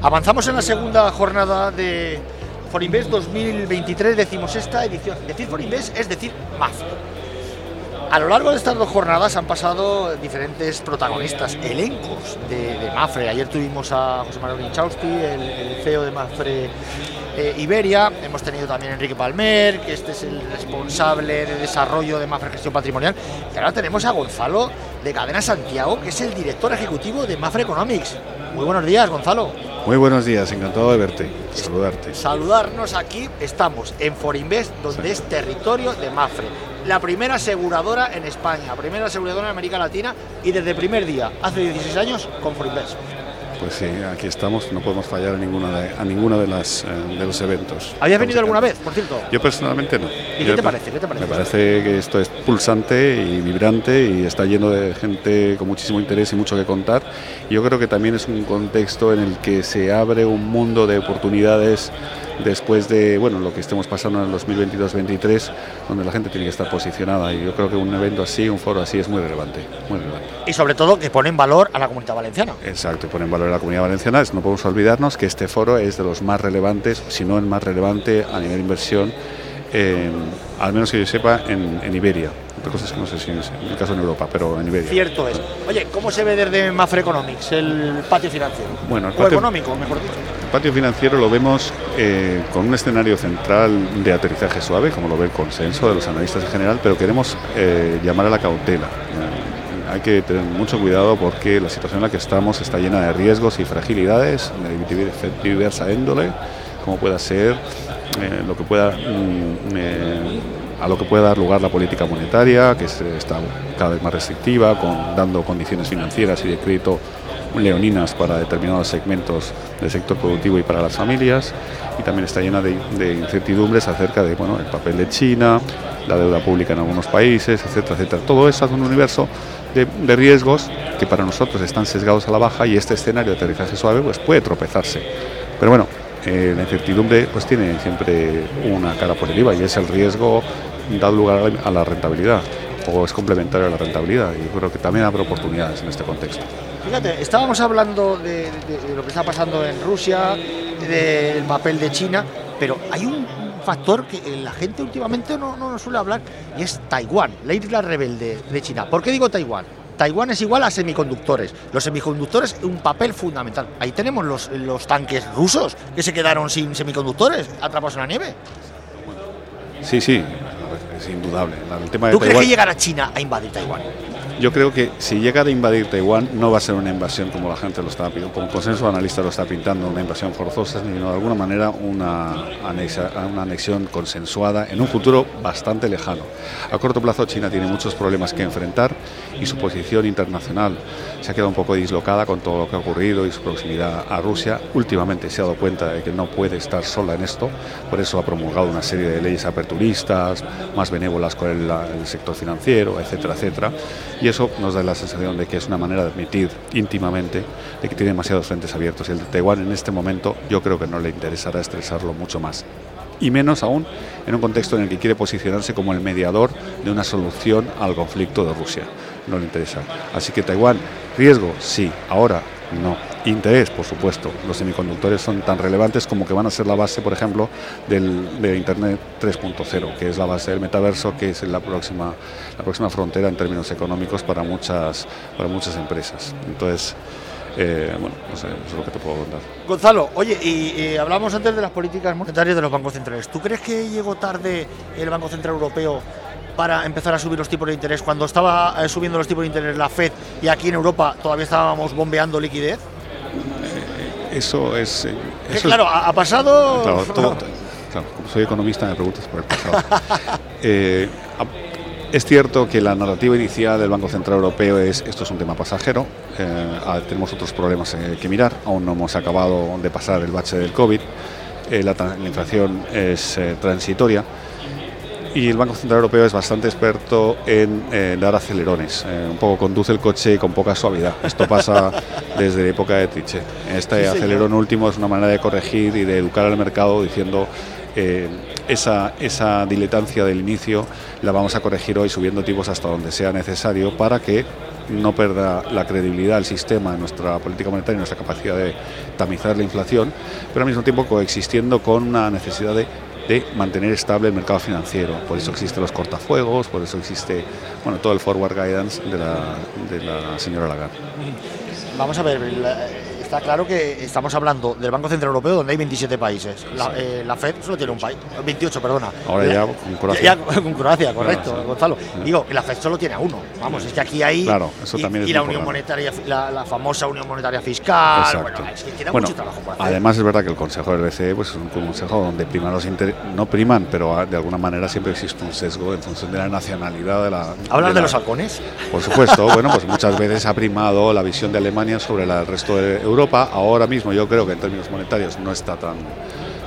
Avanzamos en la segunda jornada de Forinvest 2023, decimos esta edición. Decir Forinvest es decir MAF. A lo largo de estas dos jornadas han pasado diferentes protagonistas, elencos de, Mafre. Ayer tuvimos a José Manuel Inchausti, el, CEO de Mafre eh, Iberia. Hemos tenido también a Enrique Palmer, que este es el responsable de desarrollo de Mafre Gestión Patrimonial. Y ahora tenemos a Gonzalo de Cadena Santiago, que es el director ejecutivo de Mafre Economics. Muy buenos días, Gonzalo. Muy buenos días, encantado de verte, saludarte. Saludarnos aquí, estamos en Forinvest, donde es territorio de Mafre la primera aseguradora en España, primera aseguradora en América Latina y desde el primer día, hace 16 años, con Forinvest. Pues sí, aquí estamos, no podemos fallar a ninguna de, a ninguno de, las, eh, de los eventos. ¿Habías venido alguna vez, por cierto? Yo personalmente no. ¿Y qué te parece? ¿Qué te parece? Me parece que esto es pulsante y vibrante y está lleno de gente con muchísimo interés y mucho que contar. Yo creo que también es un contexto en el que se abre un mundo de oportunidades después de bueno lo que estemos pasando en el 2022-23, donde la gente tiene que estar posicionada. Y yo creo que un evento así, un foro así, es muy relevante, muy relevante. Y sobre todo que pone en valor a la comunidad valenciana. Exacto, pone en valor a la comunidad valenciana. No podemos olvidarnos que este foro es de los más relevantes, si no el más relevante a nivel de inversión, al menos que yo sepa, en Iberia cosas que no sé si en el caso en Europa, pero en Iberia. Cierto es. Oye, ¿cómo se ve desde Mafre Economics el patio financiero? Bueno, el patio, económico, mejor dicho. El patio financiero lo vemos eh, con un escenario central de aterrizaje suave, como lo ve el consenso de los analistas en general, pero queremos eh, llamar a la cautela. Eh, hay que tener mucho cuidado porque la situación en la que estamos está llena de riesgos y fragilidades de diversa índole, como pueda ser lo que pueda mm, a lo que puede dar lugar la política monetaria, que está cada vez más restrictiva, dando condiciones financieras y de crédito leoninas para determinados segmentos del sector productivo y para las familias, y también está llena de, incertidumbres acerca de bueno, el papel de China, la deuda pública en algunos países, etcétera, etcétera. Todo eso es un universo de, riesgos que para nosotros están sesgados a la baja y este escenario de aterrizaje suave pues puede tropezarse. Pero bueno, eh, la incertidumbre pues tiene siempre una cara positiva y es el riesgo dado lugar a la rentabilidad o es complementario a la rentabilidad y yo creo que también habrá oportunidades en este contexto. Fíjate, estábamos hablando de, lo que está pasando en Rusia, del papel de China, pero hay un factor que la gente últimamente no, no nos suele hablar y es Taiwán, la isla rebelde de China. ¿Por qué digo Taiwán? Taiwán es igual a semiconductores. Los semiconductores, un papel fundamental. Ahí tenemos los, los tanques rusos que se quedaron sin semiconductores, atrapados en la nieve. Sí, sí, es indudable. El tema de ¿Tú crees que llegará China a invadir Taiwán? Yo creo que si llega a invadir Taiwán no va a ser una invasión como la gente lo está como consenso analista lo está pintando, una invasión forzosa, sino de alguna manera una, una anexión consensuada en un futuro bastante lejano. A corto plazo China tiene muchos problemas que enfrentar y su posición internacional se ha quedado un poco dislocada con todo lo que ha ocurrido y su proximidad a Rusia. Últimamente se ha dado cuenta de que no puede estar sola en esto, por eso ha promulgado una serie de leyes aperturistas, más benévolas con el, sector financiero, etcétera, etcétera. Eso nos da la sensación de que es una manera de admitir íntimamente de que tiene demasiados frentes abiertos y el de Taiwán en este momento yo creo que no le interesará estresarlo mucho más. Y menos aún en un contexto en el que quiere posicionarse como el mediador de una solución al conflicto de Rusia. No le interesa. Así que Taiwán, riesgo, sí. Ahora, no. Interés, por supuesto. Los semiconductores son tan relevantes como que van a ser la base, por ejemplo, del, de Internet 3.0, que es la base del metaverso, que es la próxima, la próxima frontera en términos económicos para muchas, para muchas empresas. Entonces, eh, bueno, no sé, eso es lo que te puedo contar. Gonzalo, oye, y, hablamos antes de las políticas monetarias de los bancos centrales. ¿Tú crees que llegó tarde el Banco Central Europeo para empezar a subir los tipos de interés cuando estaba eh, subiendo los tipos de interés la Fed y aquí en Europa todavía estábamos bombeando liquidez? Eh, eso es. Eh, claro, ha pasado. Claro, como soy economista, me preguntas por el pasado. es cierto que la narrativa inicial del Banco Central Europeo es esto es un tema pasajero, ah, tenemos otros problemas que mirar, aún no hemos acabado de pasar el bache del COVID, la, la, inflación es transitoria y el Banco Central Europeo es bastante experto en eh, dar acelerones, eh, un poco conduce el coche con poca suavidad. Esto pasa desde la época de Trichet. Este acelerón último es una manera de corregir y de educar al mercado diciendo eh, esa, esa diletancia del inicio la vamos a corregir hoy subiendo tipos hasta donde sea necesario para que no perda la credibilidad el sistema en nuestra política monetaria y nuestra capacidad de tamizar la inflación, pero al mismo tiempo coexistiendo con una necesidad de, de mantener estable el mercado financiero. Por eso existen los cortafuegos, por eso existe bueno, todo el forward guidance de la, de la señora Lagarde. Vamos a ver, está claro que estamos hablando del Banco Central Europeo donde hay 27 países. La, eh, la FED solo tiene un país, 28, perdona. Ahora La- ya con Croacia. Ya, con Croacia, correcto, Claro, sí. Gonzalo. Sí. Digo, la FED solo tiene a uno. Vamos, es que aquí hay. Claro, eso y, también es y la muy Unión importante. Monetaria, la, la famosa Unión Monetaria Fiscal. Exacto. Bueno, es que queda Bueno, mucho trabajo por hacer. además es verdad que el Consejo del BCE pues, es un consejo donde priman los inter- no priman, pero ah, de alguna manera siempre existe un sesgo en función de la nacionalidad de la. ¿Hablas de, la- los halcones? Por supuesto, bueno, pues muchas veces ha primado la visión de Alemania sobre la- el resto de Europa. Ahora mismo yo creo que en términos monetarios no está tan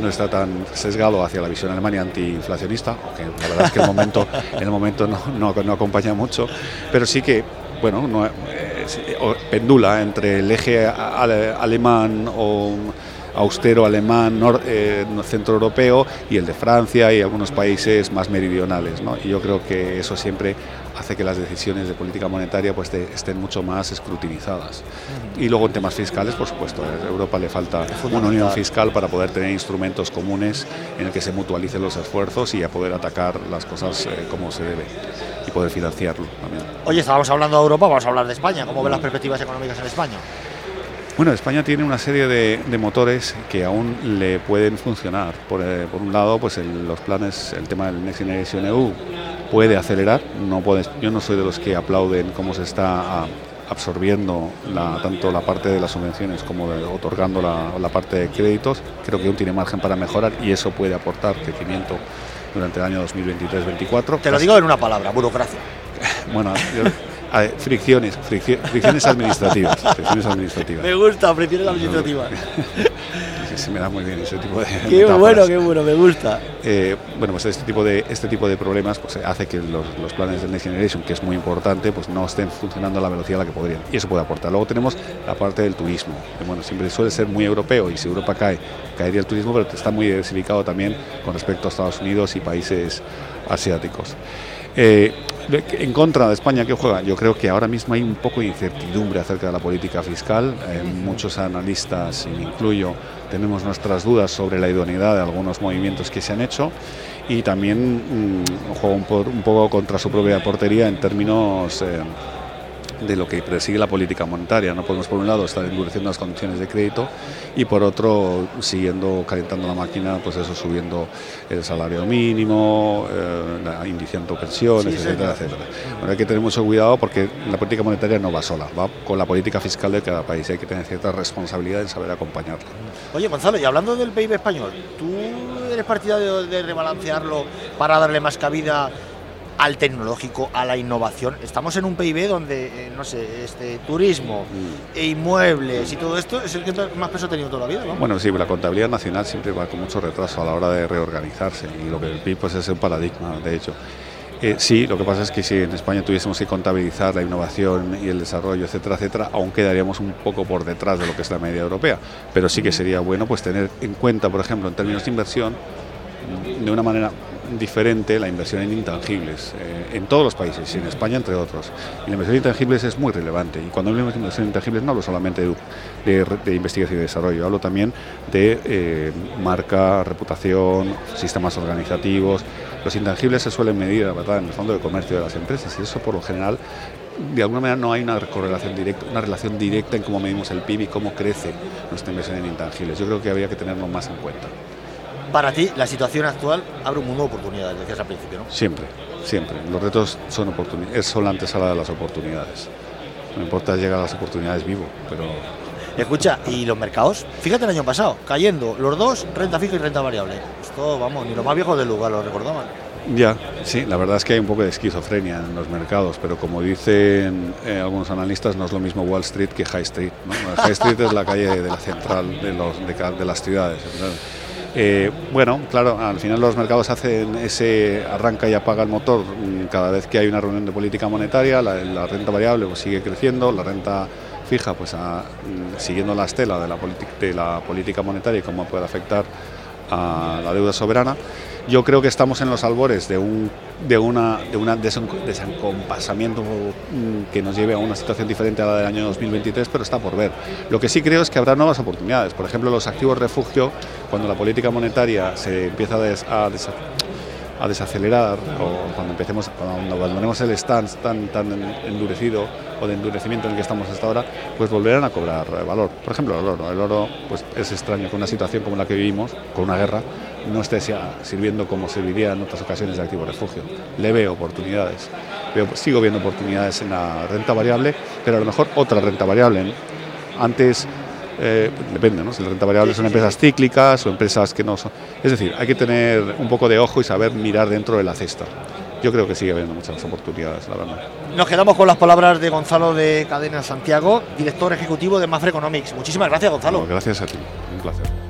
no está tan sesgado hacia la visión alemania antiinflacionista, aunque la verdad es que el momento, el momento no, no, no acompaña mucho, pero sí que bueno, no, eh, pendula entre el eje ale- alemán o austero alemán nor- eh, centroeuropeo y el de Francia y algunos países más meridionales. ¿no? Y yo creo que eso siempre hace que las decisiones de política monetaria pues, estén mucho más escrutinizadas. Y luego en temas fiscales, por supuesto, a Europa le falta una unión fiscal para poder tener instrumentos comunes en el que se mutualicen los esfuerzos y a poder atacar las cosas eh, como se debe y poder financiarlo también. Oye, estábamos hablando de Europa, vamos a hablar de España. ¿Cómo ven las perspectivas económicas en España? Bueno, España tiene una serie de, de motores que aún le pueden funcionar. Por, eh, por un lado, pues el- los planes, el tema del Next Generation EU puede acelerar. No puede, yo no soy de los que aplauden cómo se está ah, absorbiendo la- tanto la parte de las subvenciones como de- otorgando la, la parte de créditos. Creo que aún tiene margen para mejorar y eso puede aportar crecimiento durante el año 2023-2024. Te lo digo en una palabra, burocracia. Bueno, yo- fricciones, friccio- fricciones administrativas. Fricciones administrativas. Me gusta, prefiero la administrativa. Sí, se me da muy bien ese tipo de Qué metáforas. bueno, qué bueno, me gusta. Eh, bueno, pues este tipo de este tipo de problemas pues hace que los, los planes del Next Generation, que es muy importante, pues no estén funcionando a la velocidad a la que podrían. Y eso puede aportar. Luego tenemos la parte del turismo, que bueno, siempre suele ser muy europeo y si Europa cae, caería el turismo, pero está muy diversificado también con respecto a Estados Unidos y países asiáticos. Eh, en contra de España, ¿qué juega? Yo creo que ahora mismo hay un poco de incertidumbre acerca de la política fiscal. Eh, muchos analistas, incluyo, tenemos nuestras dudas sobre la idoneidad de algunos movimientos que se han hecho y también mm, juega un, un poco contra su propia portería en términos eh, de lo que persigue la política monetaria. No podemos, por un lado, estar endureciendo las condiciones de crédito y, por otro, siguiendo calentando la máquina, pues eso, subiendo el salario mínimo, eh, indiciando pensiones, Sí, etcétera, etcétera. Bueno, hay que tener mucho cuidado porque la política monetaria no va sola, va con la política fiscal de cada país. Hay que tener cierta responsabilidad en saber acompañarla. Oye, Gonzalo, y hablando del PIB español, ¿tú eres partidario de rebalancearlo para darle más cabida al tecnológico, a la innovación? Estamos en un PIB donde, eh, no sé, este turismo, e inmuebles y todo esto es el que más peso ha tenido toda la vida, ¿no? Bueno, sí, la contabilidad nacional siempre va con mucho retraso a la hora de reorganizarse y lo que el PIB pues, es un paradigma, de hecho. Eh, sí, lo que pasa es que si en España tuviésemos que contabilizar la innovación y el desarrollo, etcétera, etcétera, aún quedaríamos un poco por detrás de lo que es la media europea. Pero sí que sería bueno pues tener en cuenta, por ejemplo, en términos de inversión, de una manera diferente la inversión en intangibles eh, en todos los países y en España entre otros. Y la inversión en intangibles es muy relevante y cuando hablamos de inversión en intangibles no hablo solamente de, de- de investigación y desarrollo, hablo también de eh, marca, reputación, sistemas organizativos. Los intangibles se suelen medir en el fondo de comercio de las empresas y eso por lo general de alguna manera no hay una correlación directa, una relación directa en cómo medimos el PIB y cómo crece nuestra inversión en intangibles. Yo creo que habría que tenerlo más en cuenta. Para ti, la situación actual abre un mundo de oportunidades, decías al principio, ¿no? Siempre, siempre. Los retos son oportunidades, son la antesala de las oportunidades. No importa llegar a las oportunidades vivo, pero Escucha, ¿y los mercados? Fíjate el año pasado, cayendo los dos, renta fija y renta variable. Esto, vamos, ni los más viejos del lugar lo recordaban. ya, sí, la verdad es que hay un poco de esquizofrenia en los mercados, pero como dicen eh, algunos analistas, no es lo mismo Wall Street que High Street. ¿no? High Street es la calle de la central de, los, de, de las ciudades. ¿verdad? Eh, bueno, claro, al final los mercados hacen ese arranca y apaga el motor mm, cada vez que hay una reunión de política monetaria, la, renta variable pues, sigue creciendo, la renta fija, pues mm, siguiendo la estela de la, de la política monetaria y cómo puede afectar a la deuda soberana. Yo creo que estamos en los albores de un de una de un desencompasamiento mm, que nos lleve a una situación diferente a la del año 2023, pero está por ver. Lo que sí creo es que habrá nuevas oportunidades. Por ejemplo, los activos refugio, cuando la política monetaria se empieza a, a desacelerar o cuando empecemos, cuando abandonemos el stance tan, tan endurecido o de endurecimiento en el que estamos hasta ahora, pues volverán a cobrar valor. Por ejemplo, el oro. El oro pues, es extraño que una situación como la que vivimos, con una guerra, no esté sirviendo como serviría en otras ocasiones de activo refugio. Le veo oportunidades. Veo, sigo viendo oportunidades en la renta variable, pero a lo mejor otra renta variable. Antes eh, depende, ¿no? Si la renta variable son empresas cíclicas o empresas que no son. Es decir, hay que tener un poco de ojo y saber mirar dentro de la cesta. Yo creo que sigue habiendo muchas oportunidades, la verdad. Nos quedamos con las palabras de Gonzalo de Cadena Santiago, director ejecutivo de Mafre Economics. Muchísimas gracias, Gonzalo. gracias a ti, un placer.